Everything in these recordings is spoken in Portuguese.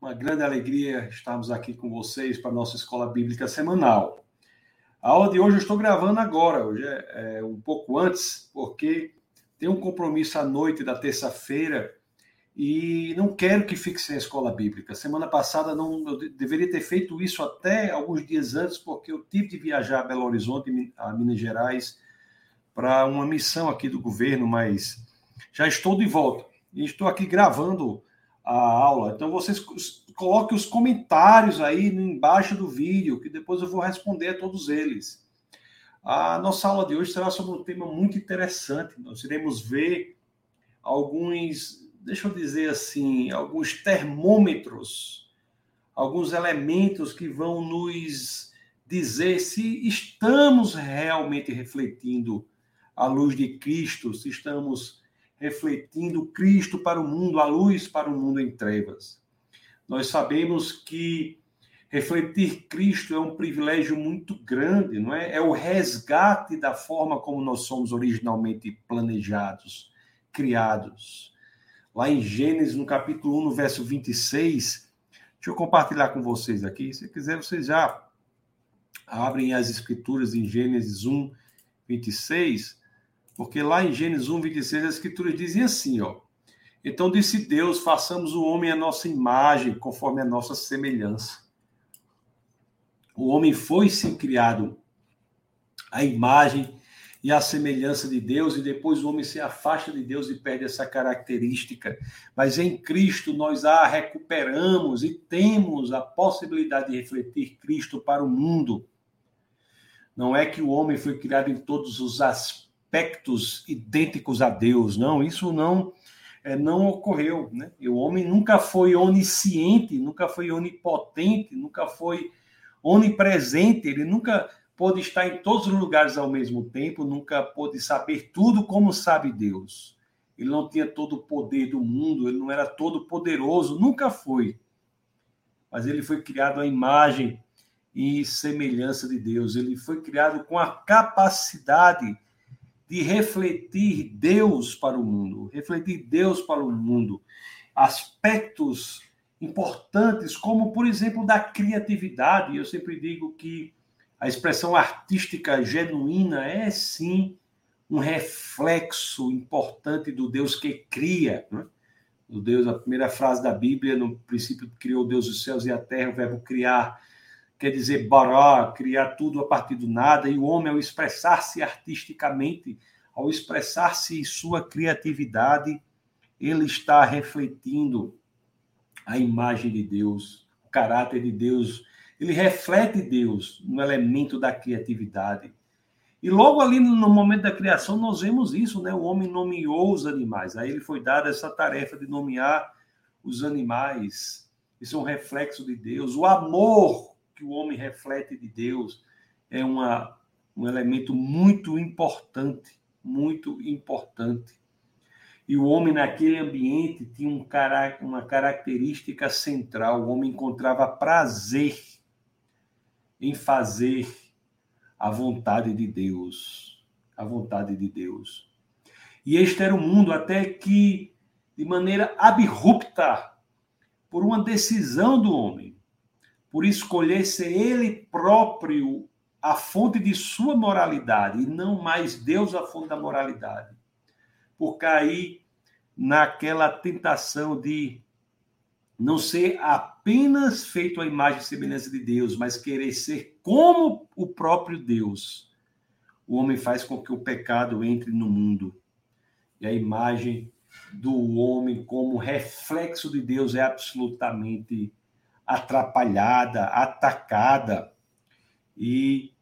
uma grande alegria estarmos aqui com vocês para a nossa escola bíblica semanal. A aula de hoje eu estou gravando agora, hoje é, é um pouco antes, porque tem um compromisso à noite da terça-feira e não quero que fique sem a escola bíblica. Semana passada não, eu deveria ter feito isso até alguns dias antes, porque eu tive de viajar a Belo Horizonte, a Minas Gerais, para uma missão aqui do governo, mas já estou de volta e estou aqui gravando a aula. Então vocês coloquem os comentários aí embaixo do vídeo, que depois eu vou responder a todos eles. A nossa aula de hoje será sobre um tema muito interessante. Nós iremos ver alguns, deixa eu dizer assim, alguns termômetros, alguns elementos que vão nos dizer se estamos realmente refletindo a luz de Cristo, se estamos refletindo Cristo para o mundo, a luz para o mundo em trevas. Nós sabemos que refletir Cristo é um privilégio muito grande, não é? É o resgate da forma como nós somos originalmente planejados, criados. Lá em Gênesis, no capítulo 1, no verso 26, deixa eu compartilhar com vocês aqui. Se quiser, vocês já abrem as escrituras em Gênesis 1, 26. Porque lá em Gênesis 1, 26, as escrituras dizem assim, ó. Então disse Deus: façamos o homem a nossa imagem, conforme a nossa semelhança. O homem foi sim criado à imagem e à semelhança de Deus, e depois o homem se afasta de Deus e perde essa característica. Mas em Cristo nós a recuperamos e temos a possibilidade de refletir Cristo para o mundo. Não é que o homem foi criado em todos os aspectos aspectos idênticos a Deus. Não, isso não é, não ocorreu. Né? E o homem nunca foi onisciente, nunca foi onipotente, nunca foi onipresente, ele nunca pôde estar em todos os lugares ao mesmo tempo, nunca pôde saber tudo como sabe Deus. Ele não tinha todo o poder do mundo, ele não era todo poderoso, nunca foi. Mas ele foi criado à imagem e semelhança de Deus. Ele foi criado com a capacidade de refletir Deus para o mundo, refletir Deus para o mundo. Aspectos importantes, como, por exemplo, da criatividade. Eu sempre digo que a expressão artística genuína é, sim, um reflexo importante do Deus que cria. Né? O Deus, a primeira frase da Bíblia, no princípio criou Deus os céus e a terra, o verbo criar quer dizer bará, criar tudo a partir do nada, e o homem, ao expressar-se artisticamente, ao expressar-se sua criatividade, ele está refletindo a imagem de Deus, o caráter de Deus, ele reflete Deus no elemento da criatividade. E logo ali no momento da criação nós vemos isso, né? O homem nomeou os animais. Aí ele foi dada essa tarefa de nomear os animais. Isso é um reflexo de Deus. O amor que o homem reflete de Deus é uma, um elemento muito importante, muito importante. E o homem naquele ambiente tinha um, uma característica central: o homem encontrava prazer em fazer a vontade de Deus. A vontade de Deus. E este era o mundo até que, de maneira abrupta, por uma decisão do homem, por escolher ser ele próprio a fonte de sua moralidade e não mais Deus a fonte da moralidade, por cair naquela tentação de não ser apenas feito a imagem e semelhança de Deus, mas querer ser como o próprio Deus. O homem faz com que o pecado entre no mundo. E a imagem do homem como reflexo de Deus é absolutamente atrapalhada, atacada. E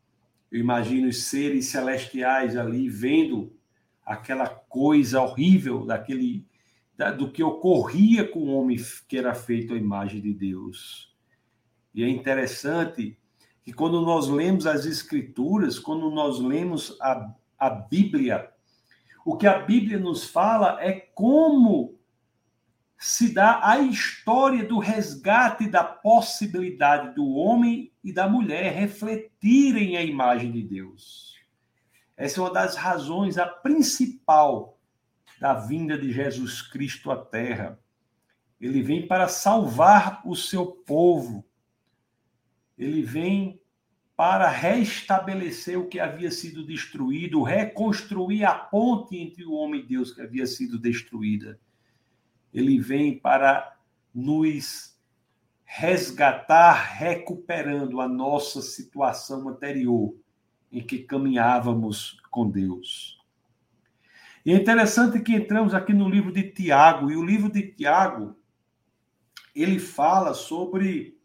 eu imagino os seres celestiais ali vendo aquela coisa horrível daquele do que ocorria com o homem que era feito à imagem de Deus. E é interessante que quando nós lemos as escrituras, quando nós lemos a, a Bíblia, o que a Bíblia nos fala é como se dá a história do resgate da possibilidade do homem e da mulher refletirem a imagem de Deus. Essa é uma das razões, a principal, da vinda de Jesus Cristo à Terra. Ele vem para salvar o seu povo. Ele vem para restabelecer o que havia sido destruído, reconstruir a ponte entre o homem e Deus que havia sido destruída. Ele vem para nos resgatar, recuperando a nossa situação anterior em que caminhávamos com Deus. E é interessante que entramos aqui no livro de Tiago, e o livro de Tiago, ele fala sobre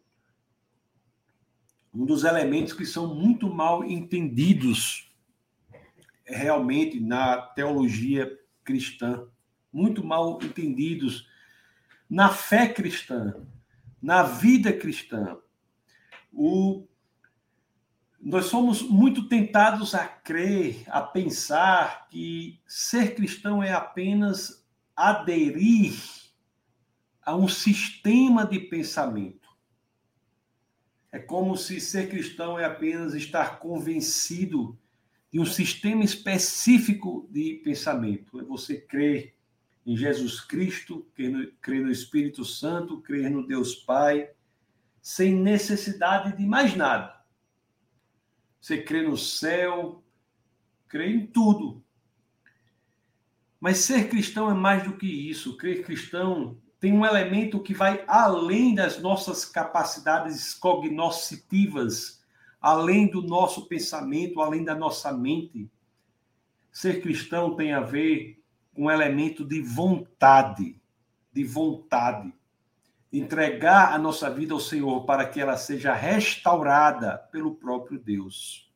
um dos elementos que são muito mal entendidos realmente na teologia cristã, muito mal entendidos na fé cristã, na vida cristã. O, nós somos muito tentados a crer, a pensar que ser cristão é apenas aderir a um sistema de pensamento. É como se ser cristão é apenas estar convencido de um sistema específico de pensamento. É você crer em Jesus Cristo, crer no, crer no Espírito Santo, crer no Deus Pai, sem necessidade de mais nada. Você crê no céu, crê em tudo. Mas ser cristão é mais do que isso. Crer cristão tem um elemento que vai além das nossas capacidades cognoscitivas, além do nosso pensamento, além da nossa mente. Ser cristão tem a ver um elemento de vontade, de vontade. Entregar a nossa vida ao Senhor para que ela seja restaurada pelo próprio Deus.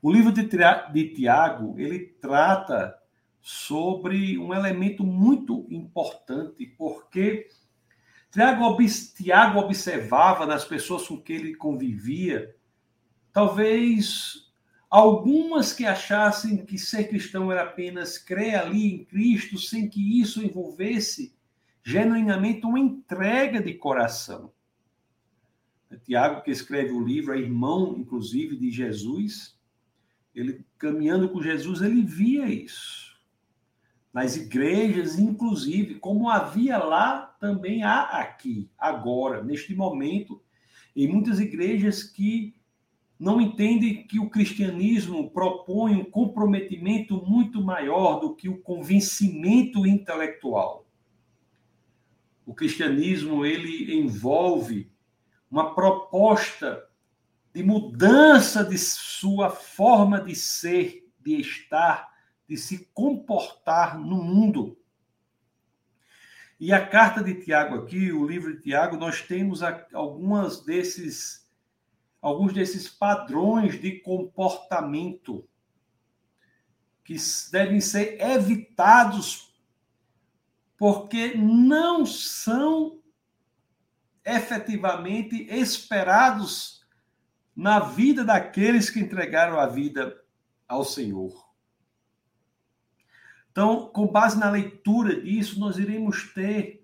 O livro de Tiago, ele trata sobre um elemento muito importante, porque Tiago, observava nas pessoas com que ele convivia, talvez algumas que achassem que ser cristão era apenas crer ali em Cristo, sem que isso envolvesse genuinamente uma entrega de coração. Tiago, que escreve o livro, é irmão, inclusive, de Jesus, ele caminhando com Jesus, ele via isso nas igrejas, inclusive, como havia lá, também há aqui, agora, neste momento, em muitas igrejas que não entendem que o cristianismo propõe um comprometimento muito maior do que o convencimento intelectual. O cristianismo ele envolve uma proposta de mudança de sua forma de ser, de estar, de se comportar no mundo. E a carta de Tiago aqui, o livro de Tiago, nós temos algumas desses alguns desses padrões de comportamento que devem ser evitados porque não são efetivamente esperados na vida daqueles que entregaram a vida ao Senhor. Então, com base na leitura disso, nós iremos ter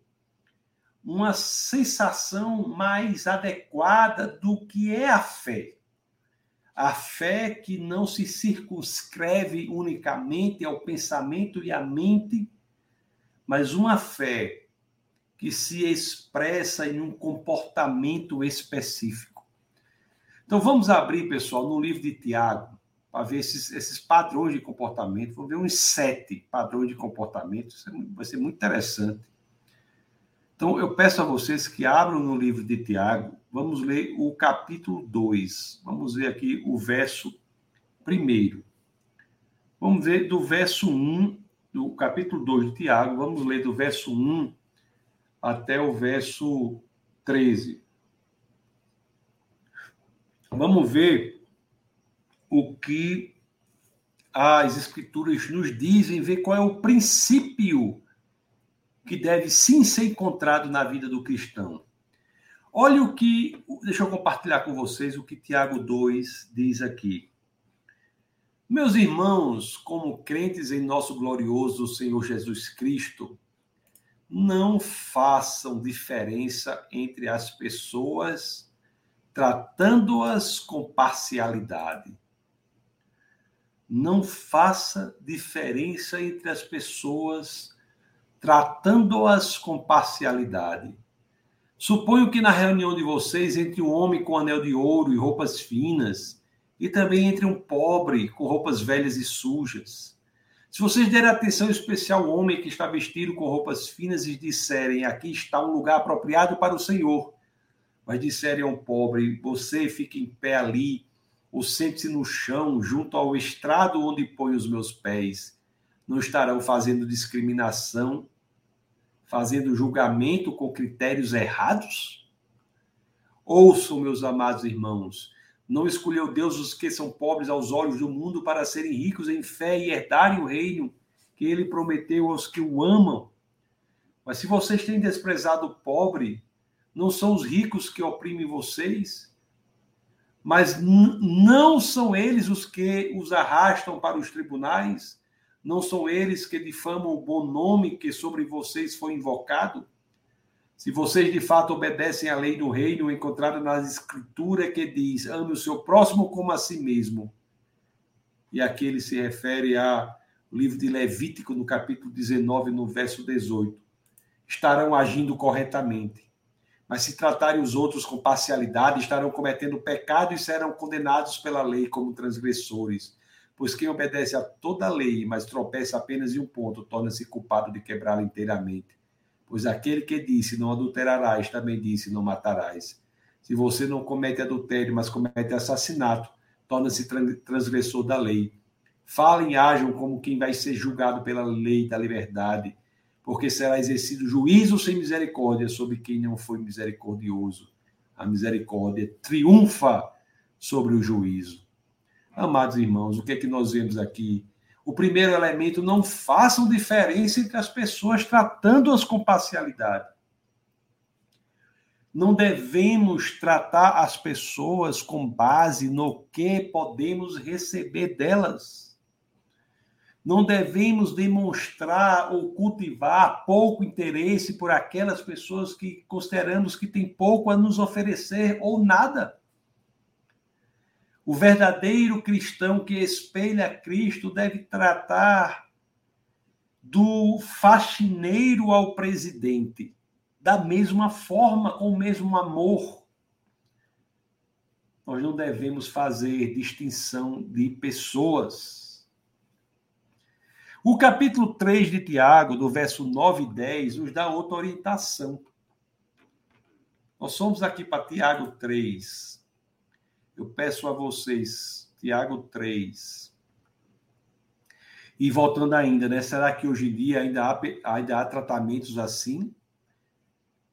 uma sensação mais adequada do que é a fé. A fé que não se circunscreve unicamente ao pensamento e à mente, mas uma fé que se expressa em um comportamento específico. Então vamos abrir, pessoal, no livro de Tiago, para ver esses, esses padrões de comportamento. Vamos ver uns sete padrões de comportamento. É vai ser muito interessante. Então, eu peço a vocês que abram no livro de Tiago. Vamos ler o capítulo 2. Vamos ver aqui o verso primeiro. Vamos ver do verso 1, do capítulo 2 de Tiago. Vamos ler do verso 1 até o verso 13. Vamos ver o que as escrituras nos dizem, ver qual é o princípio que deve sim ser encontrado na vida do cristão. Olha o que, deixa eu compartilhar com vocês o que Tiago 2 diz aqui. Meus irmãos, como crentes em nosso glorioso Senhor Jesus Cristo, não façam diferença entre as pessoas, tratando-as com parcialidade não faça diferença entre as pessoas, tratando-as com parcialidade. Suponho que na reunião de vocês, entre um homem com anel de ouro e roupas finas, e também entre um pobre com roupas velhas e sujas, se vocês derem atenção especial ao homem que está vestido com roupas finas e disserem: Aqui está um lugar apropriado para o Senhor, mas disserem ao pobre: Você fique em pé ali, ou sente-se no chão, junto ao estrado onde põe os meus pés, não estarão fazendo discriminação, fazendo julgamento com critérios errados? Ouçam, meus amados irmãos, não escolheu Deus os que são pobres aos olhos do mundo para serem ricos em fé e herdarem o reino que ele prometeu aos que o amam. Mas se vocês têm desprezado o pobre, não são os ricos que oprimem vocês, mas não são eles os que os arrastam para os tribunais, não são eles que difamam o bom nome que sobre vocês foi invocado. Se vocês de fato obedecem à lei do reino encontrada na escritura que diz: ame o seu próximo como a si mesmo. E aqui ele se refere ao livro de Levítico, no capítulo 19, no verso 18. Estarão agindo corretamente. Mas se tratarem os outros com parcialidade, estarão cometendo pecado e serão condenados pela lei como transgressores. Pois quem obedece a toda a lei, mas tropeça apenas em um ponto, torna-se culpado de quebrá-la inteiramente. Pois aquele que disse não adulterarás também disse não matarás. Se você não comete adultério, mas comete assassinato, torna-se transgressor da lei. Falem e ajam como quem vai ser julgado pela lei da liberdade, porque será exercido juízo sem misericórdia sobre quem não foi misericordioso. A misericórdia triunfa sobre o juízo. Amados irmãos, o que é que nós vemos aqui? O primeiro elemento, não façam diferença entre as pessoas, tratando-as com parcialidade. Não devemos tratar as pessoas com base no que podemos receber delas. Não devemos demonstrar ou cultivar pouco interesse por aquelas pessoas que consideramos que têm pouco a nos oferecer ou nada. O verdadeiro cristão que espelha Cristo deve tratar do faxineiro ao presidente da mesma forma, com o mesmo amor. Nós não devemos fazer distinção de pessoas. O capítulo 3 de Tiago, do verso 9 e 10, nos dá outra orientação. Nós somos aqui para Tiago 3, eu peço a vocês, Tiago 3. E voltando ainda, né? Será que hoje em dia ainda há, ainda há tratamentos assim?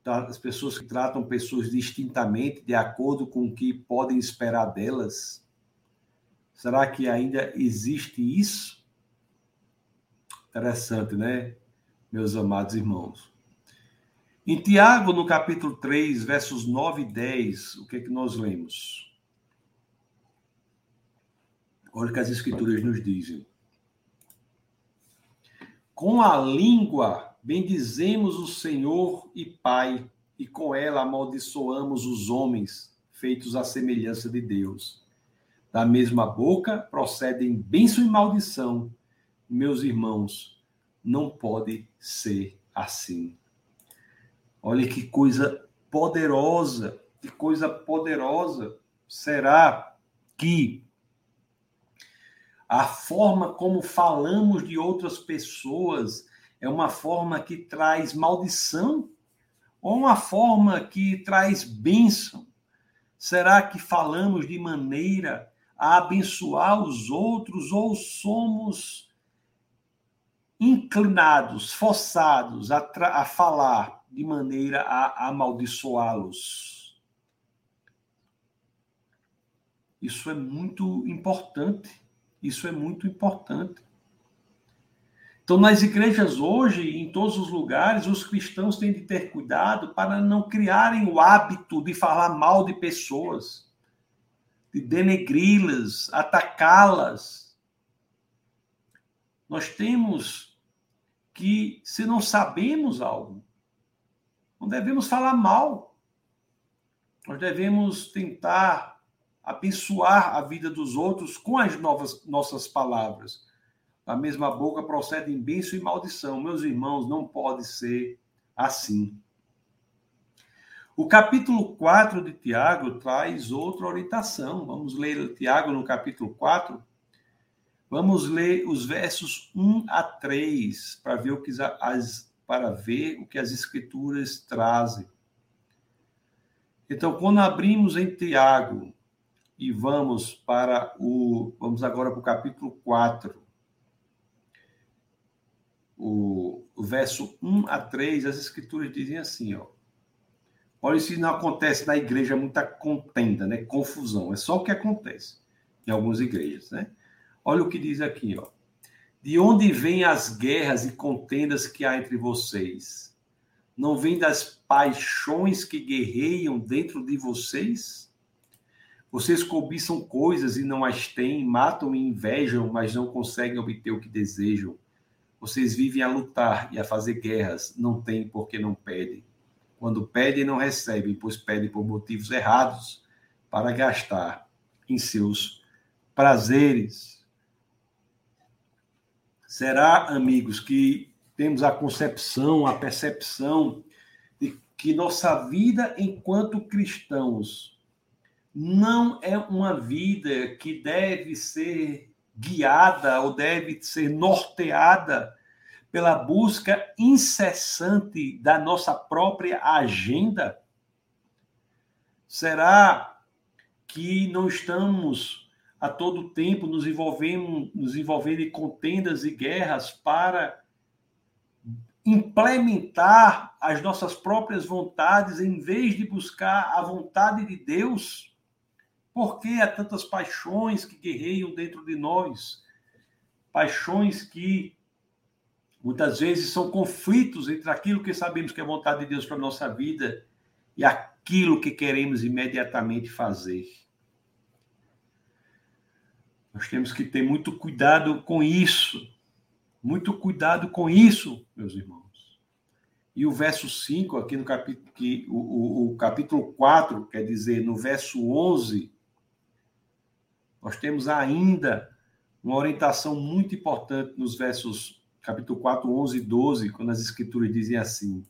Tá, as pessoas que tratam pessoas distintamente, de acordo com o que podem esperar delas? Será que ainda existe isso? Interessante, né, meus amados irmãos? Em Tiago, no capítulo 3, versos 9 e 10, o que é que nós lemos? Olha o que as escrituras nos dizem. Com a língua bendizemos o Senhor e Pai, e com ela amaldiçoamos os homens, feitos à semelhança de Deus. Da mesma boca procedem bênção e maldição. Meus irmãos, não pode ser assim. Olha que coisa poderosa, que coisa poderosa. Será que a forma como falamos de outras pessoas é uma forma que traz maldição ou uma forma que traz bênção? Será que falamos de maneira a abençoar os outros ou somos inclinados, forçados a, a falar de maneira a amaldiçoá-los? Isso é muito importante. Isso é muito importante. Então, nas igrejas hoje, em todos os lugares, os cristãos têm de ter cuidado para não criarem o hábito de falar mal de pessoas, de denegri-las, atacá-las. Nós temos que, se não sabemos algo, não devemos falar mal. Nós devemos tentar abençoar a vida dos outros com as novas, nossas palavras. Da mesma boca procedem bênção e maldição. Meus irmãos, não pode ser assim. O capítulo 4 de Tiago traz outra orientação. Vamos ler Tiago no capítulo 4. Vamos ler os versos 1 a 3 para ver o que as, para ver o que as escrituras trazem. Então, quando abrimos em Tiago e vamos para o vamos agora para o capítulo 4. O, o verso 1 a 3, as escrituras dizem assim, ó: Olha, isso não acontece na igreja muita contenda, né? Confusão. É só o que acontece em algumas igrejas, né? Olha o que diz aqui, ó. De onde vêm as guerras e contendas que há entre vocês? Não vem das paixões que guerreiam dentro de vocês? Vocês cobiçam coisas e não as têm, matam e invejam, mas não conseguem obter o que desejam. Vocês vivem a lutar e a fazer guerras, não têm porque não pedem. Quando pedem, não recebem, pois pedem por motivos errados para gastar em seus prazeres. Será, amigos, que temos a concepção, a percepção de que nossa vida enquanto cristãos não é uma vida que deve ser guiada ou deve ser norteada pela busca incessante da nossa própria agenda? Será que não estamos a todo tempo nos envolvendo, nos envolvendo em contendas e guerras para implementar as nossas próprias vontades em vez de buscar a vontade de Deus? Por que há tantas paixões que guerreiam dentro de nós? Paixões que Muitas vezes são conflitos entre aquilo que sabemos que é vontade de Deus para a nossa vida e aquilo que queremos imediatamente fazer. Nós temos que ter muito cuidado com isso. Muito cuidado com isso, meus irmãos. E o verso 5, aqui no capítulo, que, o, o, o capítulo 4, quer dizer, no verso 11, nós temos ainda uma orientação muito importante nos versos capítulo 4, 11 e 12, quando as escrituras dizem assim: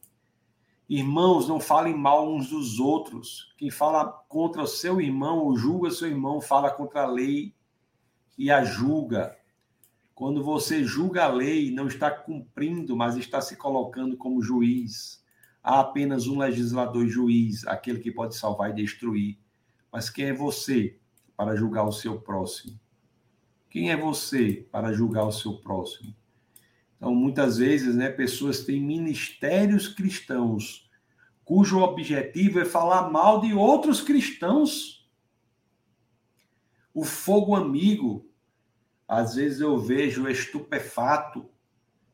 Irmãos, não falem mal uns dos outros. Quem fala contra o seu irmão ou julga seu irmão, fala contra a lei e a julga. Quando você julga a lei, não está cumprindo, mas está se colocando como juiz. Há apenas um legislador e juiz, aquele que pode salvar e destruir. Mas quem é você para julgar o seu próximo? Quem é você para julgar o seu próximo? Então, muitas vezes, né, pessoas têm ministérios cristãos cujo objetivo é falar mal de outros cristãos. O fogo amigo, às vezes eu vejo estupefato,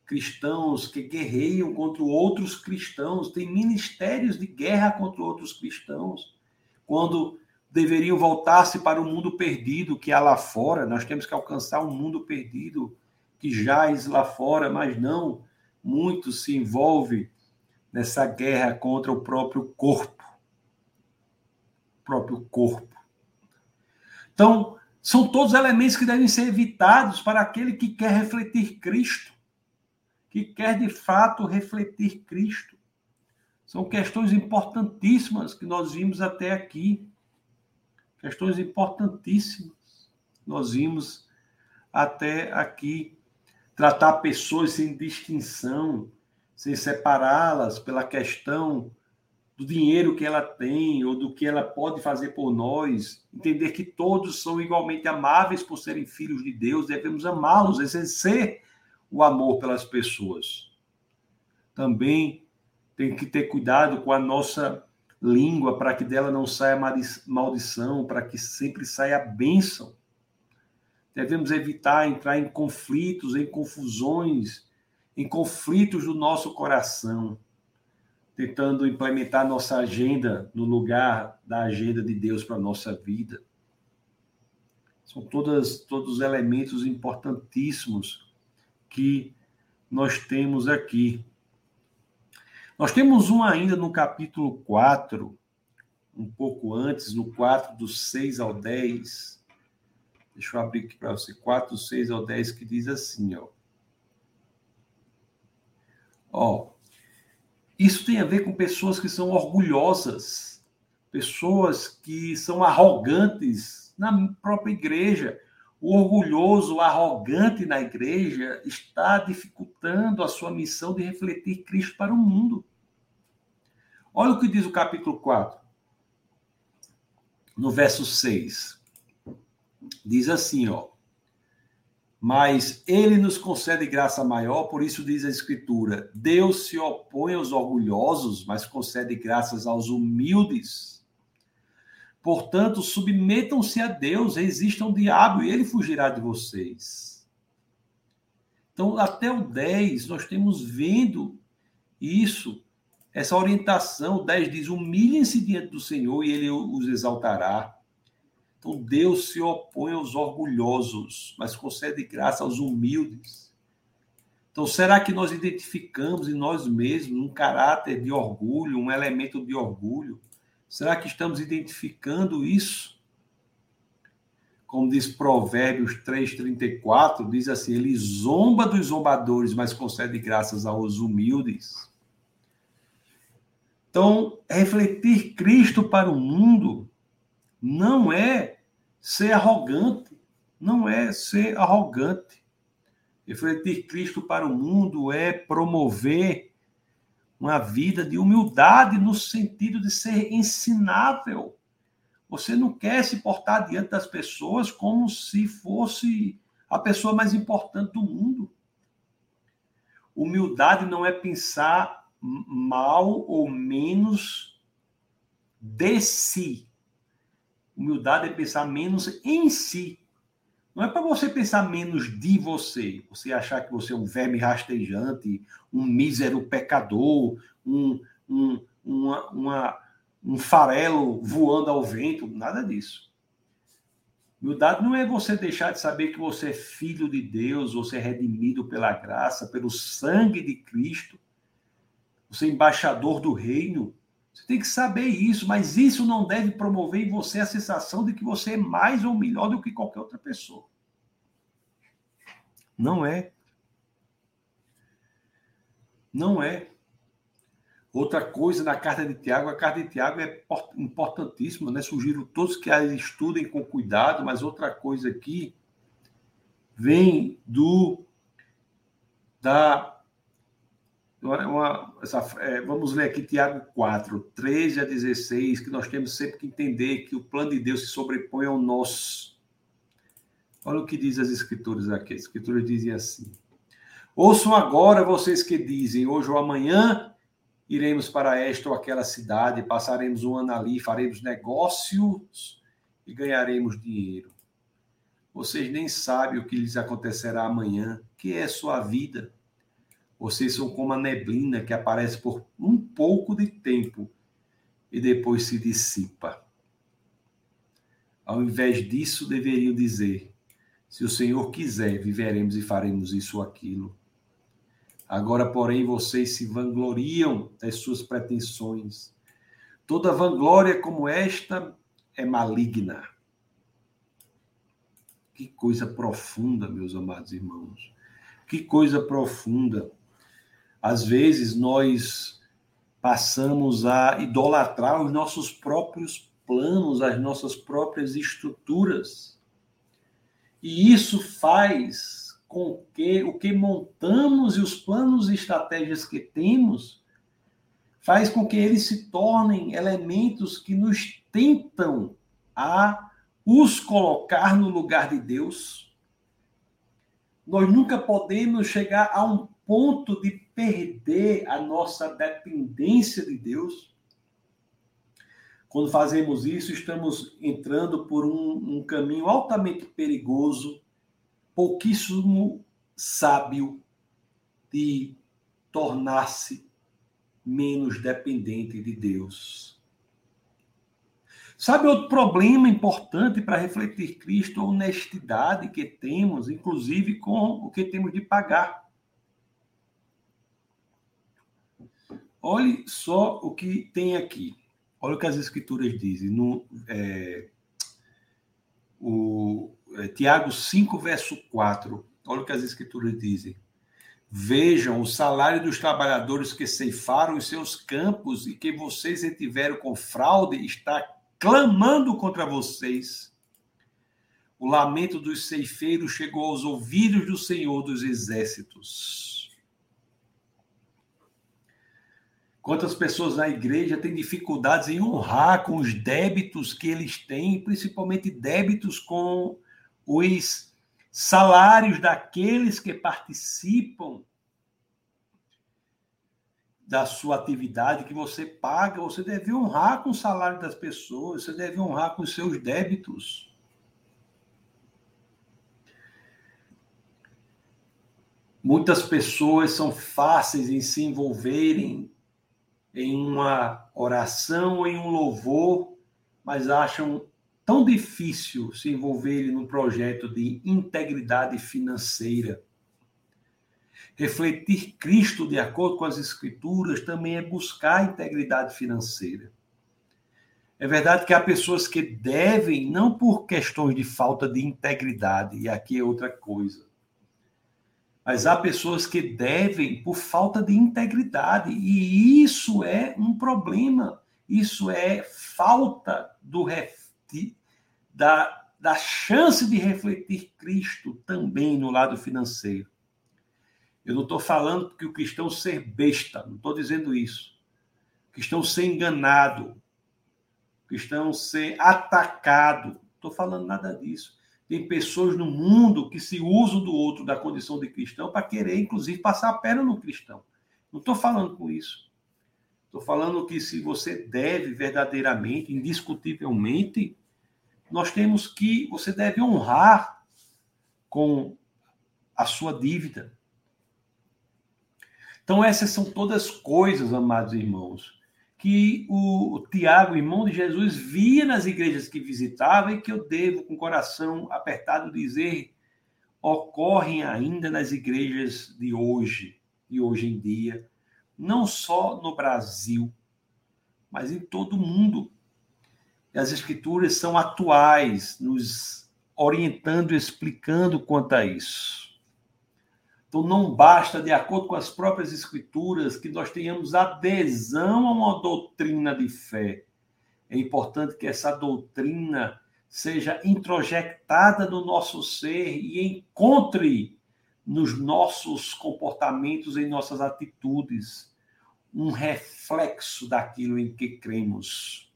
cristãos que guerreiam contra outros cristãos, têm ministérios de guerra contra outros cristãos, quando deveriam voltar-se para o mundo perdido que há lá fora, nós temos que alcançar um mundo perdido que jaz lá fora, mas não muito se envolve nessa guerra contra o próprio corpo. O próprio corpo. Então, são todos elementos que devem ser evitados para aquele que quer refletir Cristo, que quer de fato refletir Cristo. São questões importantíssimas que nós vimos até aqui. Questões importantíssimas. Nós vimos até aqui tratar pessoas sem distinção, sem separá-las pela questão do dinheiro que ela tem ou do que ela pode fazer por nós, entender que todos são igualmente amáveis por serem filhos de Deus, devemos amá-los, exercer o amor pelas pessoas. Também tem que ter cuidado com a nossa língua para que dela não saia maldição, para que sempre saia bênção. Devemos evitar entrar em conflitos, em confusões, em conflitos do nosso coração, tentando implementar nossa agenda no lugar da agenda de Deus para a nossa vida. São todas, todos elementos importantíssimos que nós temos aqui. Nós temos um ainda no capítulo 4, um pouco antes, no 4, do 6 ao 10, Deixa eu abrir aqui para você. 4, 6 ao 10, que diz assim, ó. Ó, isso tem a ver com pessoas que são orgulhosas, pessoas que são arrogantes na própria igreja. O orgulhoso, o arrogante na igreja está dificultando a sua missão de refletir Cristo para o mundo. Olha o que diz o capítulo 4, no verso 6. Diz assim, ó. Mas ele nos concede graça maior, por isso diz a Escritura: Deus se opõe aos orgulhosos, mas concede graças aos humildes. Portanto, submetam-se a Deus, resistam ao diabo e ele fugirá de vocês. Então, até o 10, nós temos vendo isso, essa orientação. O 10 diz: humilhem-se diante do Senhor e ele os exaltará. Então Deus se opõe aos orgulhosos, mas concede graça aos humildes. Então será que nós identificamos em nós mesmos um caráter de orgulho, um elemento de orgulho? Será que estamos identificando isso? Como diz Provérbios 3:34, diz assim: ele zomba dos zombadores, mas concede graças aos humildes. Então, refletir Cristo para o mundo não é ser arrogante, não é ser arrogante. Refletir Cristo para o mundo é promover uma vida de humildade no sentido de ser ensinável. Você não quer se portar diante das pessoas como se fosse a pessoa mais importante do mundo. Humildade não é pensar mal ou menos de si. Humildade é pensar menos em si. Não é para você pensar menos de você, você achar que você é um verme rastejante, um mísero pecador, um, um, uma, uma, um farelo voando ao vento, nada disso. Humildade não é você deixar de saber que você é filho de Deus, você é redimido pela graça, pelo sangue de Cristo, você é embaixador do reino. Você tem que saber isso, mas isso não deve promover em você a sensação de que você é mais ou melhor do que qualquer outra pessoa. Não é. Não é. Outra coisa na carta de Tiago, a carta de Tiago é importantíssima, né? Sugiro todos que a estudem com cuidado, mas outra coisa aqui vem do da uma, essa, é, vamos ler aqui Tiago 4, 13 a 16, que nós temos sempre que entender que o plano de Deus se sobrepõe ao nosso. Olha o que diz as escrituras aqui. As escrituras dizem assim: Ouçam agora vocês que dizem, hoje ou amanhã iremos para esta ou aquela cidade, passaremos um ano ali, faremos negócios e ganharemos dinheiro. Vocês nem sabem o que lhes acontecerá amanhã, que é sua vida vocês são como a neblina que aparece por um pouco de tempo e depois se dissipa. Ao invés disso, deveriam dizer: se o Senhor quiser, viveremos e faremos isso ou aquilo. Agora, porém, vocês se vangloriam das suas pretensões. Toda vanglória como esta é maligna. Que coisa profunda, meus amados irmãos. Que coisa profunda. Às vezes nós passamos a idolatrar os nossos próprios planos, as nossas próprias estruturas. E isso faz com que o que montamos e os planos e estratégias que temos faz com que eles se tornem elementos que nos tentam a os colocar no lugar de Deus. Nós nunca podemos chegar a um ponto de perder a nossa dependência de Deus. Quando fazemos isso, estamos entrando por um, um caminho altamente perigoso, pouquíssimo sábio de tornar-se menos dependente de Deus. Sabe outro problema importante para refletir Cristo, a honestidade que temos, inclusive com o que temos de pagar. Olhe só o que tem aqui. Olha o que as escrituras dizem. No, é, o é, Tiago 5, verso 4. Olha o que as escrituras dizem. Vejam o salário dos trabalhadores que ceifaram os seus campos e que vocês retiveram com fraude está clamando contra vocês. O lamento dos ceifeiros chegou aos ouvidos do Senhor dos Exércitos. Quantas pessoas na igreja têm dificuldades em honrar com os débitos que eles têm, principalmente débitos com os salários daqueles que participam da sua atividade que você paga, você deve honrar com o salário das pessoas, você deve honrar com os seus débitos. Muitas pessoas são fáceis em se envolverem em uma oração, em um louvor, mas acham tão difícil se envolverem num projeto de integridade financeira. Refletir Cristo de acordo com as Escrituras também é buscar integridade financeira. É verdade que há pessoas que devem, não por questões de falta de integridade, e aqui é outra coisa, mas há pessoas que devem por falta de integridade, e isso é um problema. Isso é falta do da, da chance de refletir Cristo também no lado financeiro. Eu não estou falando que o cristão ser besta, não estou dizendo isso. O cristão ser enganado, o cristão ser atacado, não estou falando nada disso. Tem pessoas no mundo que se usam do outro da condição de cristão para querer, inclusive, passar a perna no cristão. Não estou falando com isso. Estou falando que se você deve verdadeiramente, indiscutivelmente, nós temos que, você deve honrar com a sua dívida. Então, essas são todas coisas, amados irmãos, que o Tiago, irmão de Jesus, via nas igrejas que visitava e que eu devo, com o coração apertado, dizer, ocorrem ainda nas igrejas de hoje, e hoje em dia, não só no Brasil, mas em todo o mundo. E as escrituras são atuais, nos orientando explicando quanto a isso. Então, não basta, de acordo com as próprias Escrituras, que nós tenhamos adesão a uma doutrina de fé. É importante que essa doutrina seja introjectada no nosso ser e encontre nos nossos comportamentos, em nossas atitudes, um reflexo daquilo em que cremos.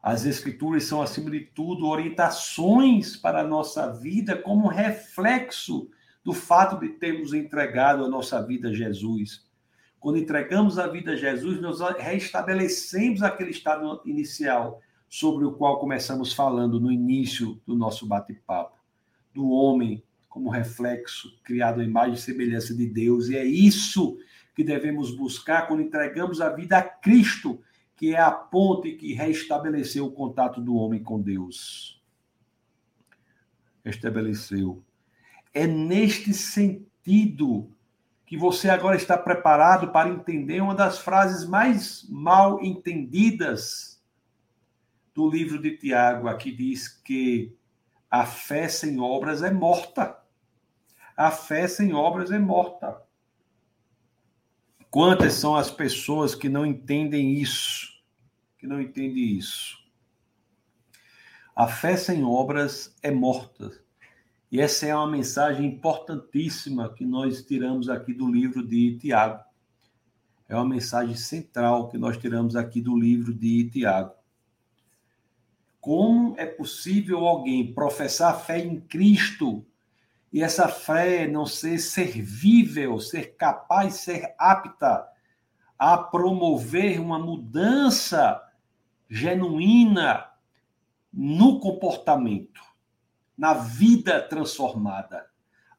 As Escrituras são, acima de tudo, orientações para a nossa vida como reflexo do fato de termos entregado a nossa vida a Jesus. Quando entregamos a vida a Jesus, nós restabelecemos aquele estado inicial sobre o qual começamos falando no início do nosso bate-papo, do homem como reflexo, criado à imagem e semelhança de Deus. E é isso que devemos buscar quando entregamos a vida a Cristo, que é a ponte que restabeleceu o contato do homem com Deus. Restabeleceu. É neste sentido que você agora está preparado para entender uma das frases mais mal entendidas do livro de Tiago. Aqui diz que a fé sem obras é morta. A fé sem obras é morta. Quantas são as pessoas que não entendem isso? Que não entendem isso. A fé sem obras é morta. E essa é uma mensagem importantíssima que nós tiramos aqui do livro de Tiago. É uma mensagem central que nós tiramos aqui do livro de Tiago. Como é possível alguém professar fé em Cristo e essa fé não ser servível, ser capaz, ser apta a promover uma mudança genuína no comportamento? Na vida transformada.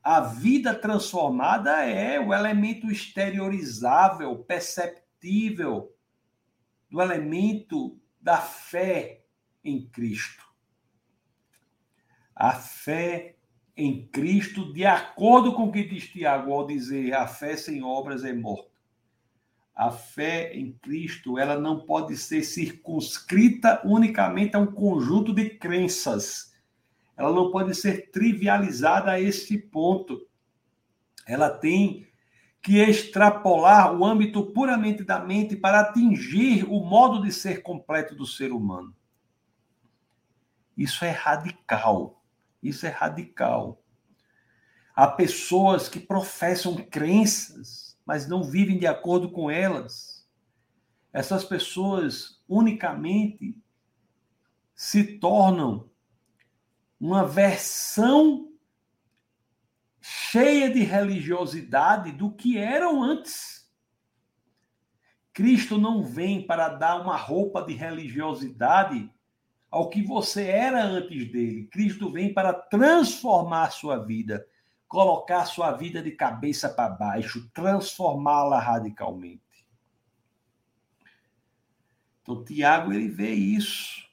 A vida transformada é o elemento exteriorizável, perceptível do elemento da fé em Cristo. A fé em Cristo, de acordo com o que diz Tiago ao dizer a fé sem obras é morta. A fé em Cristo, ela não pode ser circunscrita unicamente a um conjunto de crenças ela não pode ser trivializada a esse ponto. Ela tem que extrapolar o âmbito puramente da mente para atingir o modo de ser completo do ser humano. Isso é radical. Isso é radical. Há pessoas que professam crenças, mas não vivem de acordo com elas. Essas pessoas unicamente se tornam uma versão cheia de religiosidade do que eram antes. Cristo não vem para dar uma roupa de religiosidade ao que você era antes dele. Cristo vem para transformar a sua vida, colocar a sua vida de cabeça para baixo, transformá-la radicalmente. Então, Tiago, ele vê isso.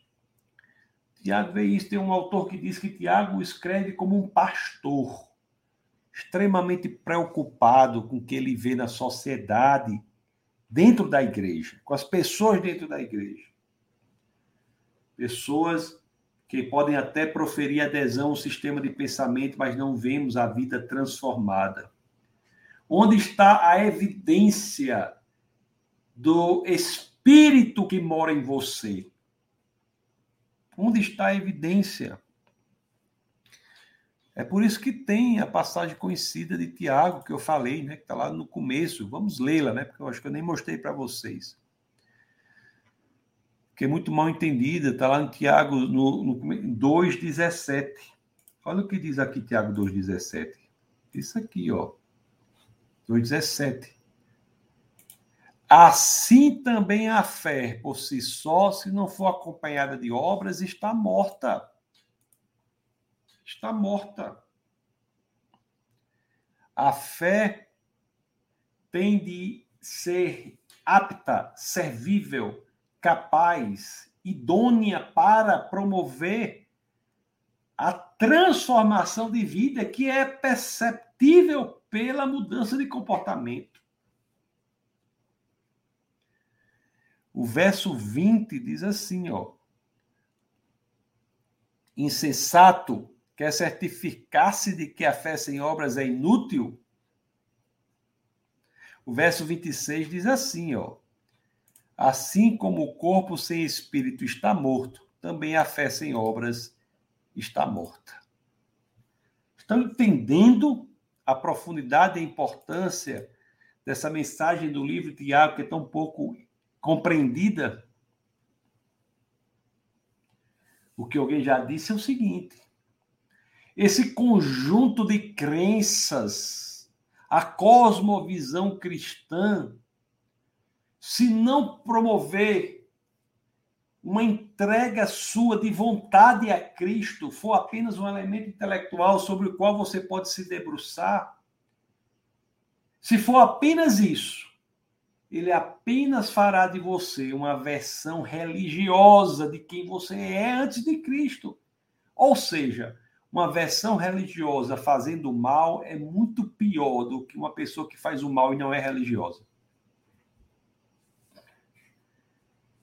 Tiago vê isso. Tem um autor que diz que Tiago escreve como um pastor, extremamente preocupado com o que ele vê na sociedade, dentro da igreja, com as pessoas dentro da igreja. Pessoas que podem até proferir adesão ao sistema de pensamento, mas não vemos a vida transformada. Onde está a evidência do espírito que mora em você? Onde está a evidência? É por isso que tem a passagem conhecida de Tiago, que eu falei, né, que está lá no começo. Vamos lê-la, né, porque eu acho que eu nem mostrei para vocês que é muito mal entendida, está lá em Tiago no, no 2,17. Olha o que diz aqui Tiago 2,17. Isso aqui, ó. 2,17. Assim também a fé, por si só, se não for acompanhada de obras, está morta. Está morta. A fé tem de ser apta, servível, capaz, idônea para promover a transformação de vida que é perceptível pela mudança de comportamento. O verso 20 diz assim, ó: Insensato quer certificar-se de que a fé sem obras é inútil? O verso 26 diz assim, ó: Assim como o corpo sem espírito está morto, também a fé sem obras está morta. Estão entendendo a profundidade e a importância dessa mensagem do livro de Tiago, que é tão pouco compreendida? O que alguém já disse é o seguinte: esse conjunto de crenças, a cosmovisão cristã, se não promover uma entrega sua de vontade a Cristo, for apenas um elemento intelectual sobre o qual você pode se debruçar, se for apenas isso, ele apenas fará de você uma versão religiosa de quem você é antes de Cristo. Ou seja, uma versão religiosa fazendo mal é muito pior do que uma pessoa que faz o mal e não é religiosa.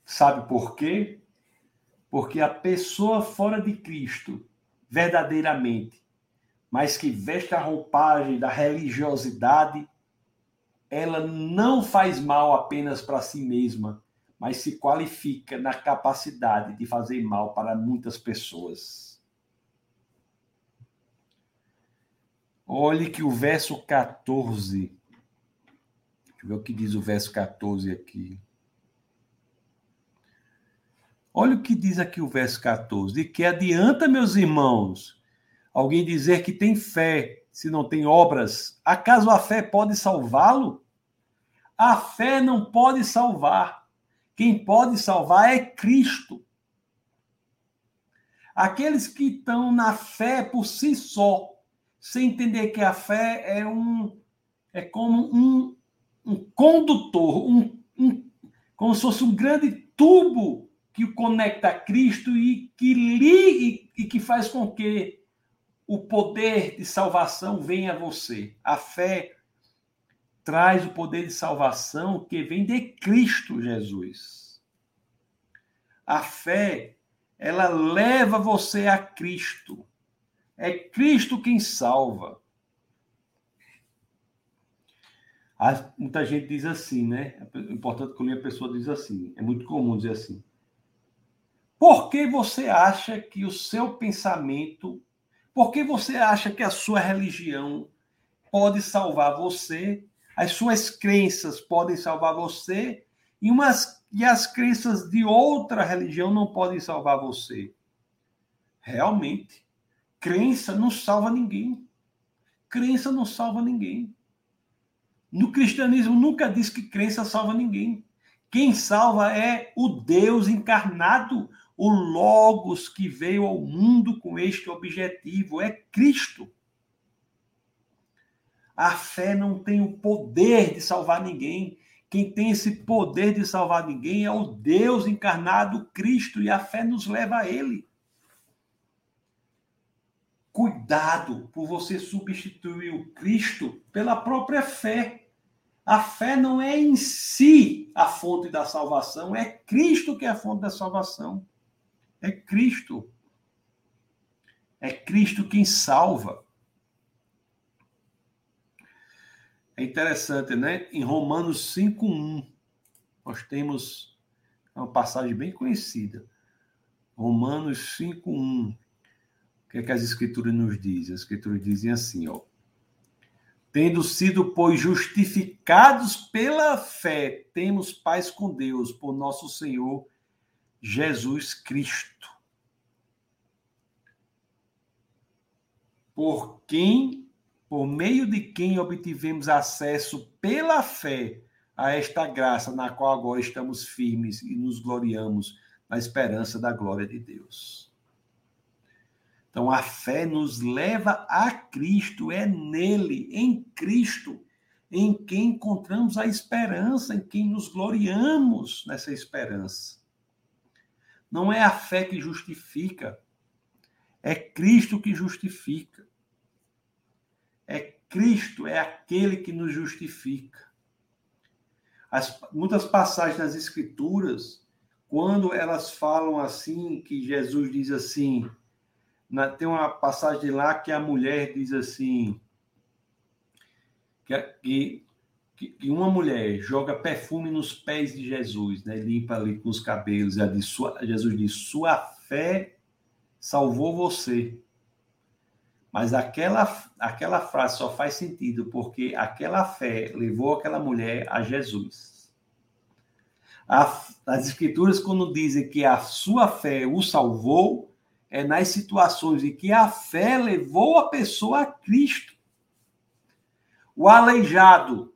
Sabe por quê? Porque a pessoa fora de Cristo, verdadeiramente, mas que veste a roupagem da religiosidade, ela não faz mal apenas para si mesma, mas se qualifica na capacidade de fazer mal para muitas pessoas. Olhe que o verso 14. Deixa eu ver o que diz o verso 14 aqui. Olha o que diz aqui o verso 14: de que adianta, meus irmãos, alguém dizer que tem fé se não tem obras? Acaso a fé pode salvá-lo? A fé não pode salvar. Quem pode salvar é Cristo. Aqueles que estão na fé por si só, sem entender que a fé é um é como um, um condutor, um, um, como se fosse um grande tubo que conecta a Cristo e que ligue e que faz com que o poder de salvação venha a você. A fé traz o poder de salvação que vem de Cristo Jesus. A fé, ela leva você a Cristo. É Cristo quem salva. Muita gente diz assim, né? É importante que a pessoa diz assim. É muito comum dizer assim. Por que você acha que o seu pensamento, por que você acha que a sua religião pode salvar você, as suas crenças podem salvar você, e, umas, e as crenças de outra religião não podem salvar você? Realmente, crença não salva ninguém. Crença não salva ninguém. No cristianismo nunca diz que crença salva ninguém. Quem salva é o Deus encarnado, o Logos que veio ao mundo com este objetivo, é Cristo. A fé não tem o poder de salvar ninguém. Quem tem esse poder de salvar ninguém é o Deus encarnado, Cristo, e a fé nos leva a Ele. Cuidado por você substituir o Cristo pela própria fé. A fé não é em si a fonte da salvação, é Cristo que é a fonte da salvação. É Cristo. É Cristo quem salva. É interessante, né? Em Romanos 5:1, nós temos uma passagem bem conhecida. Romanos 5:1. O que é que as escrituras nos dizem? As escrituras dizem assim, ó: Tendo sido, pois, justificados pela fé, temos paz com Deus, por nosso Senhor Jesus Cristo. Por quem, por meio de quem obtivemos acesso pela fé a esta graça na qual agora estamos firmes e nos gloriamos na esperança da glória de Deus. Então a fé nos leva a Cristo, é nele, em Cristo, em quem encontramos a esperança, em quem nos gloriamos nessa esperança. Não é a fé que justifica, é Cristo que justifica. Cristo, é aquele que nos justifica. As, muitas passagens nas Escrituras, quando elas falam assim, que Jesus diz assim, na, tem uma passagem lá que a mulher diz assim: que, que, que, uma mulher joga perfume nos pés de Jesus, né? limpa ali com os cabelos. E diz, sua, Jesus diz: Sua fé salvou você. Mas aquela, aquela frase só faz sentido porque aquela fé levou aquela mulher a Jesus. A, as escrituras, quando dizem que a sua fé o salvou, é nas situações em que a fé levou a pessoa a Cristo. O aleijado,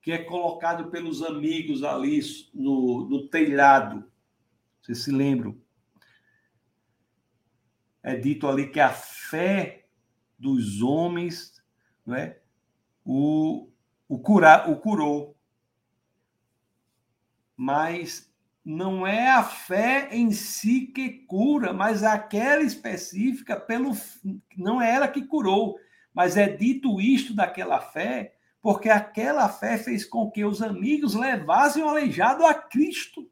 que é colocado pelos amigos ali no, no telhado, vocês se lembram? É dito ali que a fé dos homens não é, o, o, cura, o curou. Mas não é a fé em si que cura, mas aquela específica pelo não é ela que curou, mas é dito isto daquela fé, porque aquela fé fez com que os amigos levassem o aleijado a Cristo.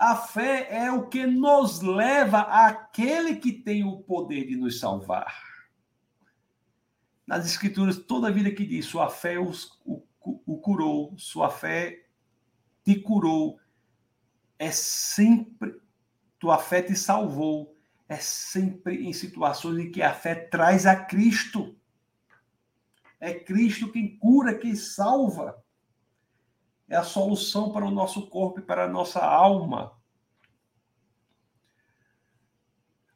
A fé é o que nos leva àquele que tem o poder de nos salvar. Nas Escrituras, toda a vida que diz, sua fé o, o, o curou, sua fé te curou, é sempre, tua fé te salvou, é sempre em situações em que a fé traz a Cristo. É Cristo quem cura, quem salva. É a solução para o nosso corpo e para a nossa alma.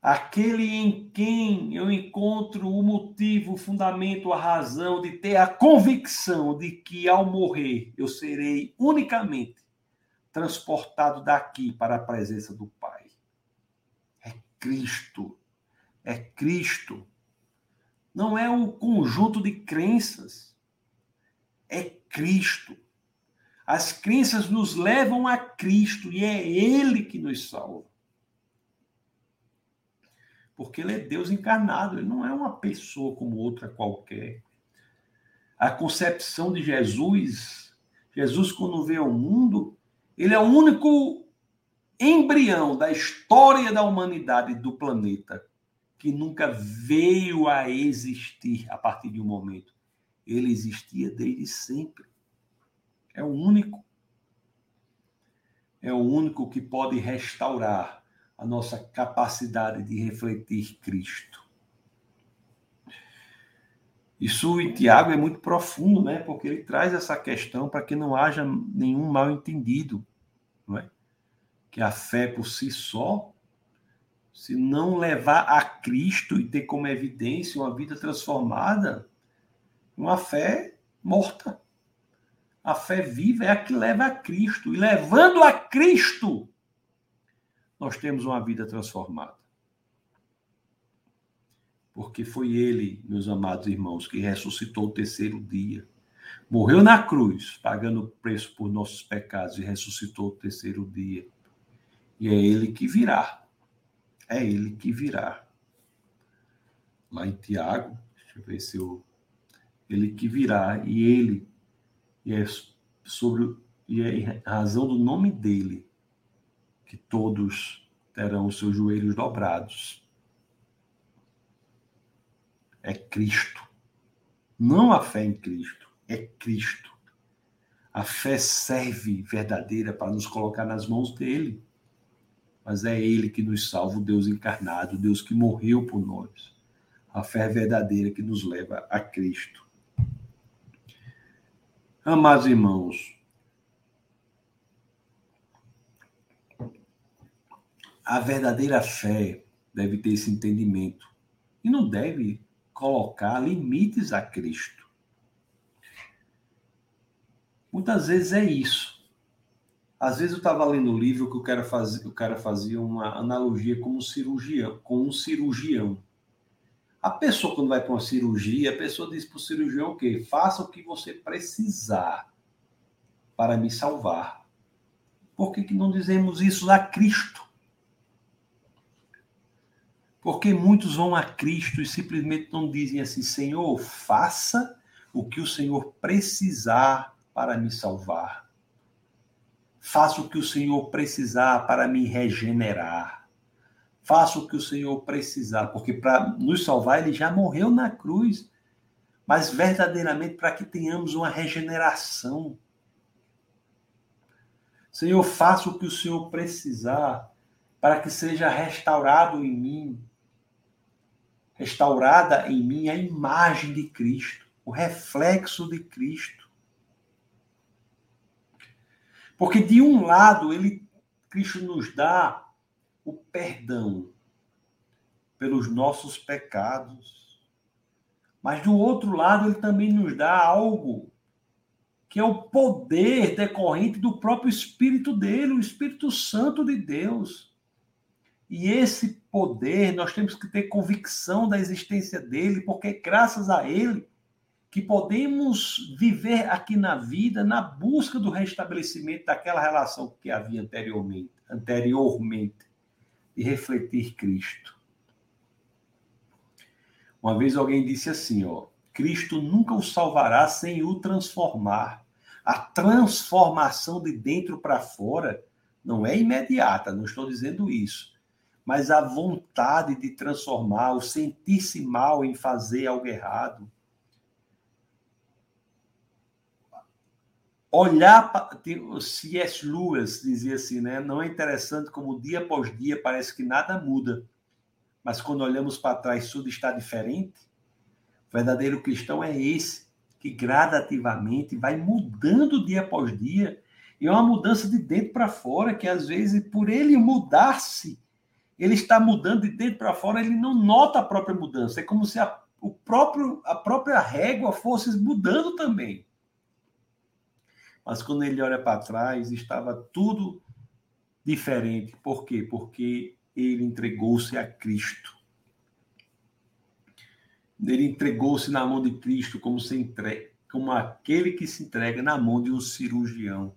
Aquele em quem eu encontro o motivo, o fundamento, a razão de ter a convicção de que ao morrer eu serei unicamente transportado daqui para a presença do Pai. É Cristo. É Cristo. Não é um conjunto de crenças. É Cristo. As crenças nos levam a Cristo e é Ele que nos salva porque ele é Deus encarnado, ele não é uma pessoa como outra qualquer. A concepção de Jesus, Jesus quando veio ao mundo, ele é o único embrião da história da humanidade do planeta que nunca veio a existir a partir de um momento. Ele existia desde sempre. É o único. É o único que pode restaurar a nossa capacidade de refletir Cristo. Isso em Tiago é muito profundo, né? Porque ele traz essa questão para que não haja nenhum mal entendido, não é? Que a fé por si só, se não levar a Cristo e ter como evidência uma vida transformada, uma fé morta. A fé viva é a que leva a Cristo. E levando a Cristo, nós temos uma vida transformada. Porque foi Ele, meus amados irmãos, que ressuscitou o terceiro dia. Morreu na cruz, pagando o preço por nossos pecados, e ressuscitou o terceiro dia. E é Ele que virá. É Ele que virá. Lá em Tiago, deixa eu ver se eu. Ele que virá, e Ele e é sobre e é em razão do nome dele que todos terão os seus joelhos dobrados. É Cristo. Não a fé em Cristo, é Cristo. A fé serve verdadeira para nos colocar nas mãos dele. Mas é ele que nos salva, o Deus encarnado, o Deus que morreu por nós. A fé verdadeira que nos leva a Cristo. Amados irmãos, a verdadeira fé deve ter esse entendimento e não deve colocar limites a Cristo. Muitas vezes é isso. Às vezes eu estava lendo um livro que o cara, fazia, o cara fazia uma analogia como um cirurgião, com um cirurgião. A pessoa, quando vai para uma cirurgia, a pessoa diz para o cirurgião o quê? Faça o que você precisar para me salvar. Por que, que não dizemos isso a Cristo? Porque muitos vão a Cristo e simplesmente não dizem assim: Senhor, faça o que o Senhor precisar para me salvar. Faça o que o Senhor precisar para me regenerar. Faça o que o Senhor precisar, porque para nos salvar ele já morreu na cruz, mas verdadeiramente para que tenhamos uma regeneração. Senhor, faça o que o Senhor precisar para que seja restaurado em mim, restaurada em mim a imagem de Cristo, o reflexo de Cristo. Porque de um lado ele Cristo nos dá o perdão pelos nossos pecados. Mas do outro lado, ele também nos dá algo que é o poder decorrente do próprio Espírito dele, o Espírito Santo de Deus. E esse poder, nós temos que ter convicção da existência dele, porque é graças a ele que podemos viver aqui na vida na busca do restabelecimento daquela relação que havia anteriormente, anteriormente e refletir Cristo. Uma vez alguém disse assim, ó, Cristo nunca o salvará sem o transformar. A transformação de dentro para fora não é imediata, não estou dizendo isso. Mas a vontade de transformar, o sentir-se mal em fazer algo errado, olhar para C.S. Lewis dizia assim, né? Não é interessante como dia após dia parece que nada muda, mas quando olhamos para trás tudo está diferente. O verdadeiro cristão é esse que gradativamente vai mudando dia após dia e é uma mudança de dentro para fora que às vezes por ele mudar-se ele está mudando de dentro para fora, ele não nota a própria mudança. É como se a, o próprio, a própria régua fosse mudando também. Mas quando ele olha para trás, estava tudo diferente. Por quê? Porque ele entregou-se a Cristo. Ele entregou-se na mão de Cristo como, se entrega, como aquele que se entrega na mão de um cirurgião.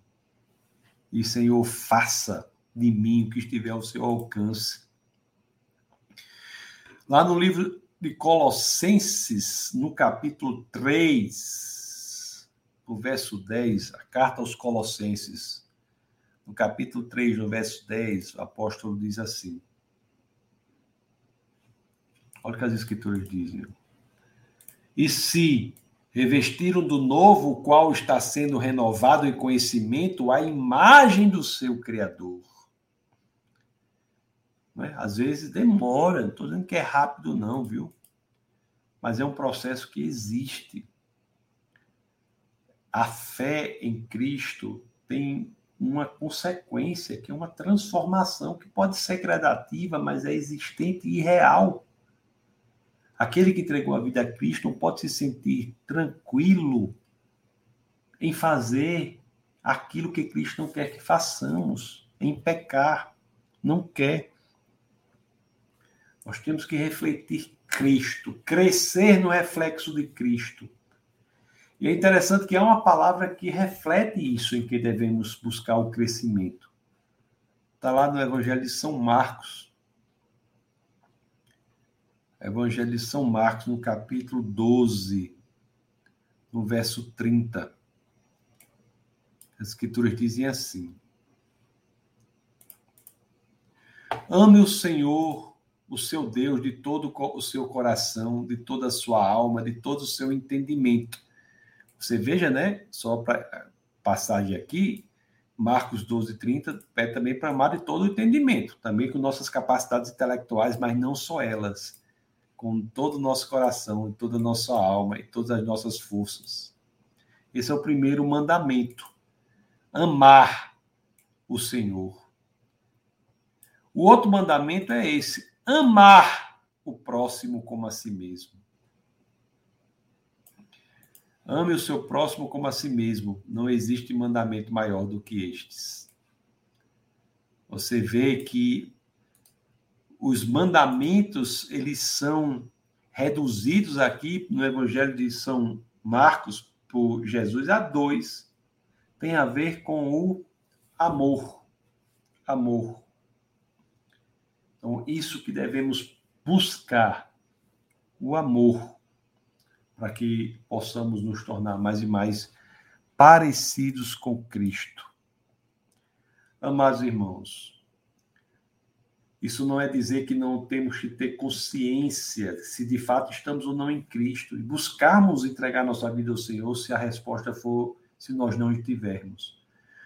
E, Senhor, faça de mim o que estiver ao seu alcance. Lá no livro de Colossenses, no capítulo 3, no verso 10, a carta aos Colossenses, no capítulo 3, no verso 10, o apóstolo diz assim: Olha o que as escrituras dizem. E se revestiram do novo, o qual está sendo renovado em conhecimento, a imagem do seu Criador. É? Às vezes demora, não estou dizendo que é rápido, não, viu? Mas é um processo que existe. A fé em Cristo tem uma consequência, que é uma transformação que pode ser gradativa, mas é existente e real. Aquele que entregou a vida a Cristo não pode se sentir tranquilo em fazer aquilo que Cristo não quer que façamos, em pecar. Não quer. Nós temos que refletir Cristo, crescer no reflexo de Cristo. E é interessante que é uma palavra que reflete isso em que devemos buscar o crescimento. Está lá no Evangelho de São Marcos. Evangelho de São Marcos, no capítulo 12, no verso 30. As escrituras dizem assim: Ame o Senhor o seu Deus de todo o seu coração, de toda a sua alma, de todo o seu entendimento. Você veja, né? Só para passagem aqui, Marcos 12, 30, pede também para amar de todo o entendimento, também com nossas capacidades intelectuais, mas não só elas, com todo o nosso coração, toda a nossa alma e todas as nossas forças. Esse é o primeiro mandamento. Amar o Senhor. O outro mandamento é esse: amar o próximo como a si mesmo. Ame o seu próximo como a si mesmo. Não existe mandamento maior do que estes. Você vê que os mandamentos eles são reduzidos aqui no Evangelho de São Marcos por Jesus a dois. Tem a ver com o amor. Amor. Então, isso que devemos buscar, o amor, para que possamos nos tornar mais e mais parecidos com Cristo. Amados irmãos, isso não é dizer que não temos que ter consciência se de fato estamos ou não em Cristo e buscarmos entregar nossa vida ao Senhor se a resposta for se nós não estivermos.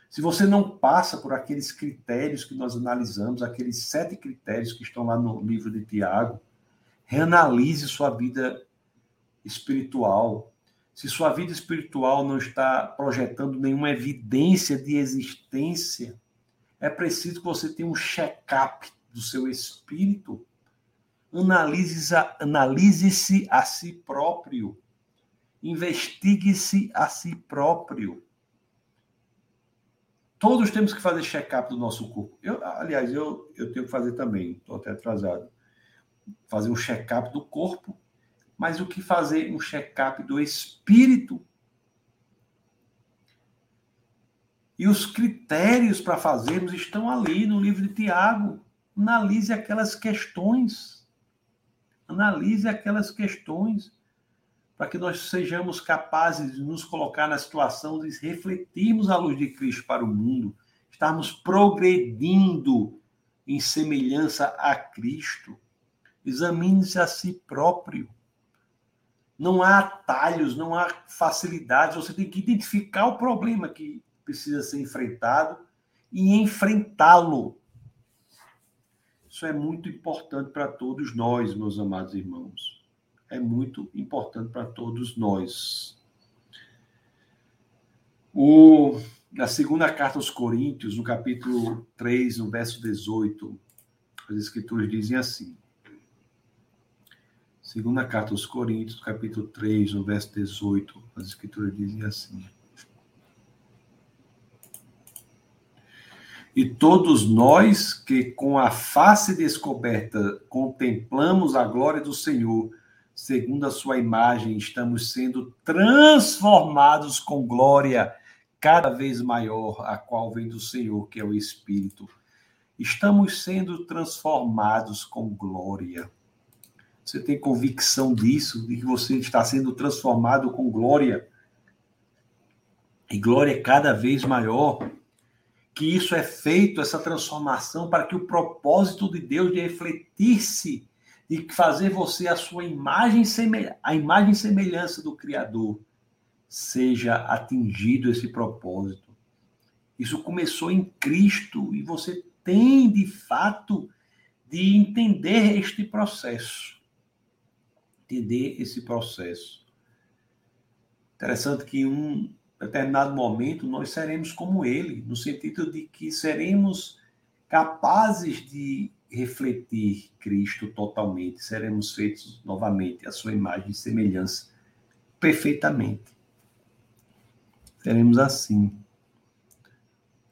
Se você não passa por aqueles critérios que nós analisamos, aqueles sete critérios que estão lá no livro de Tiago, reanalise sua vida espiritual. Se sua vida espiritual não está projetando nenhuma evidência de existência, é preciso que você tenha um check-up do seu espírito. Analise-se analise a si próprio. Investigue-se a si próprio. Todos temos que fazer check-up do nosso corpo. Eu, aliás, eu, eu tenho que fazer também, estou até atrasado. Fazer um check-up do corpo, mas o que fazer um check-up do espírito? E os critérios para fazermos estão ali no livro de Tiago. Analise aquelas questões. Analise aquelas questões para que nós sejamos capazes de nos colocar na situação de refletirmos a luz de Cristo para o mundo, estarmos progredindo em semelhança a Cristo. Examine-se a si próprio. Não há atalhos, não há facilidades, você tem que identificar o problema que precisa ser enfrentado e enfrentá-lo. Isso é muito importante para todos nós, meus amados irmãos é muito importante para todos nós. O, na segunda carta aos Coríntios, no capítulo 3, no verso 18, as escrituras dizem assim. Segunda carta aos Coríntios, capítulo 3, no verso 18, as escrituras dizem assim. E todos nós que com a face descoberta contemplamos a glória do Senhor, segundo a sua imagem, estamos sendo transformados com glória cada vez maior, a qual vem do Senhor, que é o Espírito. Estamos sendo transformados com glória. Você tem convicção disso, de que você está sendo transformado com glória? E glória cada vez maior. Que isso é feito, essa transformação, para que o propósito de Deus de refletir-se de fazer você a sua imagem, a imagem e semelhança do Criador, seja atingido esse propósito. Isso começou em Cristo e você tem, de fato, de entender este processo. Entender esse processo. Interessante que em um determinado momento nós seremos como ele, no sentido de que seremos capazes de refletir Cristo totalmente, seremos feitos novamente à sua imagem e semelhança perfeitamente. Seremos assim.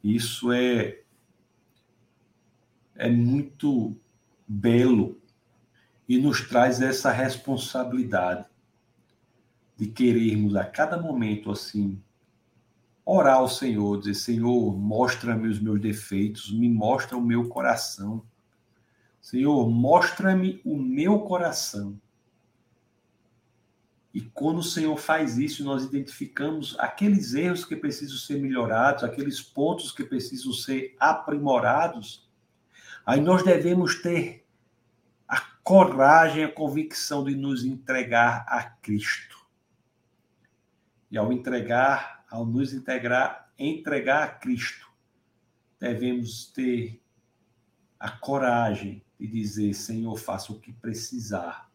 Isso é é muito belo e nos traz essa responsabilidade de querermos a cada momento assim orar ao Senhor, dizer: Senhor, mostra-me os meus defeitos, me mostra o meu coração. Senhor, mostra-me o meu coração. E quando o Senhor faz isso, nós identificamos aqueles erros que precisam ser melhorados, aqueles pontos que precisam ser aprimorados. Aí nós devemos ter coragem, a convicção de nos entregar a Cristo. E ao entregar, ao nos integrar, entregar a Cristo, devemos ter a coragem de dizer: Senhor, faça o que precisar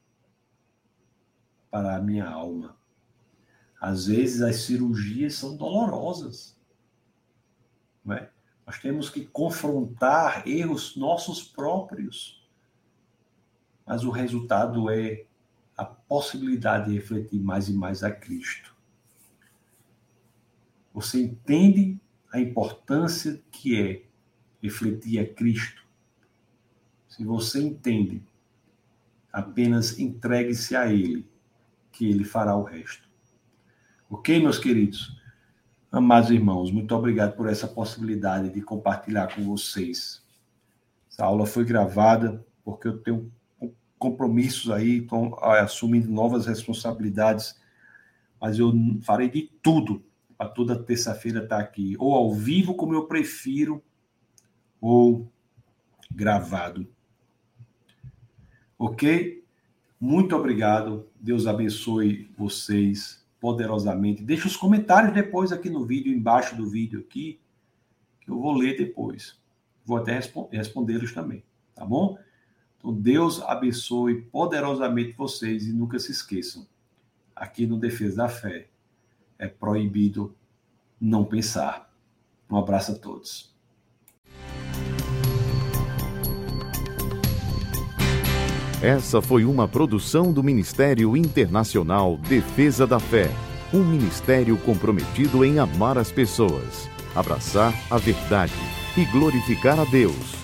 para a minha alma. Às vezes as cirurgias são dolorosas. Não é? Nós temos que confrontar erros nossos próprios. Mas o resultado é a possibilidade de refletir mais e mais a Cristo. Você entende a importância que é refletir a Cristo se você entende, apenas entregue-se a Ele, que Ele fará o resto. Ok, meus queridos? Amados irmãos, muito obrigado por essa possibilidade de compartilhar com vocês. Essa aula foi gravada porque eu tenho compromissos aí, estou assumindo novas responsabilidades, mas eu farei de tudo para toda terça-feira estar aqui, ou ao vivo, como eu prefiro, ou gravado. Ok? Muito obrigado. Deus abençoe vocês poderosamente. Deixe os comentários depois aqui no vídeo, embaixo do vídeo aqui, que eu vou ler depois. Vou até respondê-los também, tá bom? Então, Deus abençoe poderosamente vocês e nunca se esqueçam. Aqui no Defesa da Fé é proibido não pensar. Um abraço a todos. Essa foi uma produção do Ministério Internacional Defesa da Fé, um ministério comprometido em amar as pessoas, abraçar a verdade e glorificar a Deus.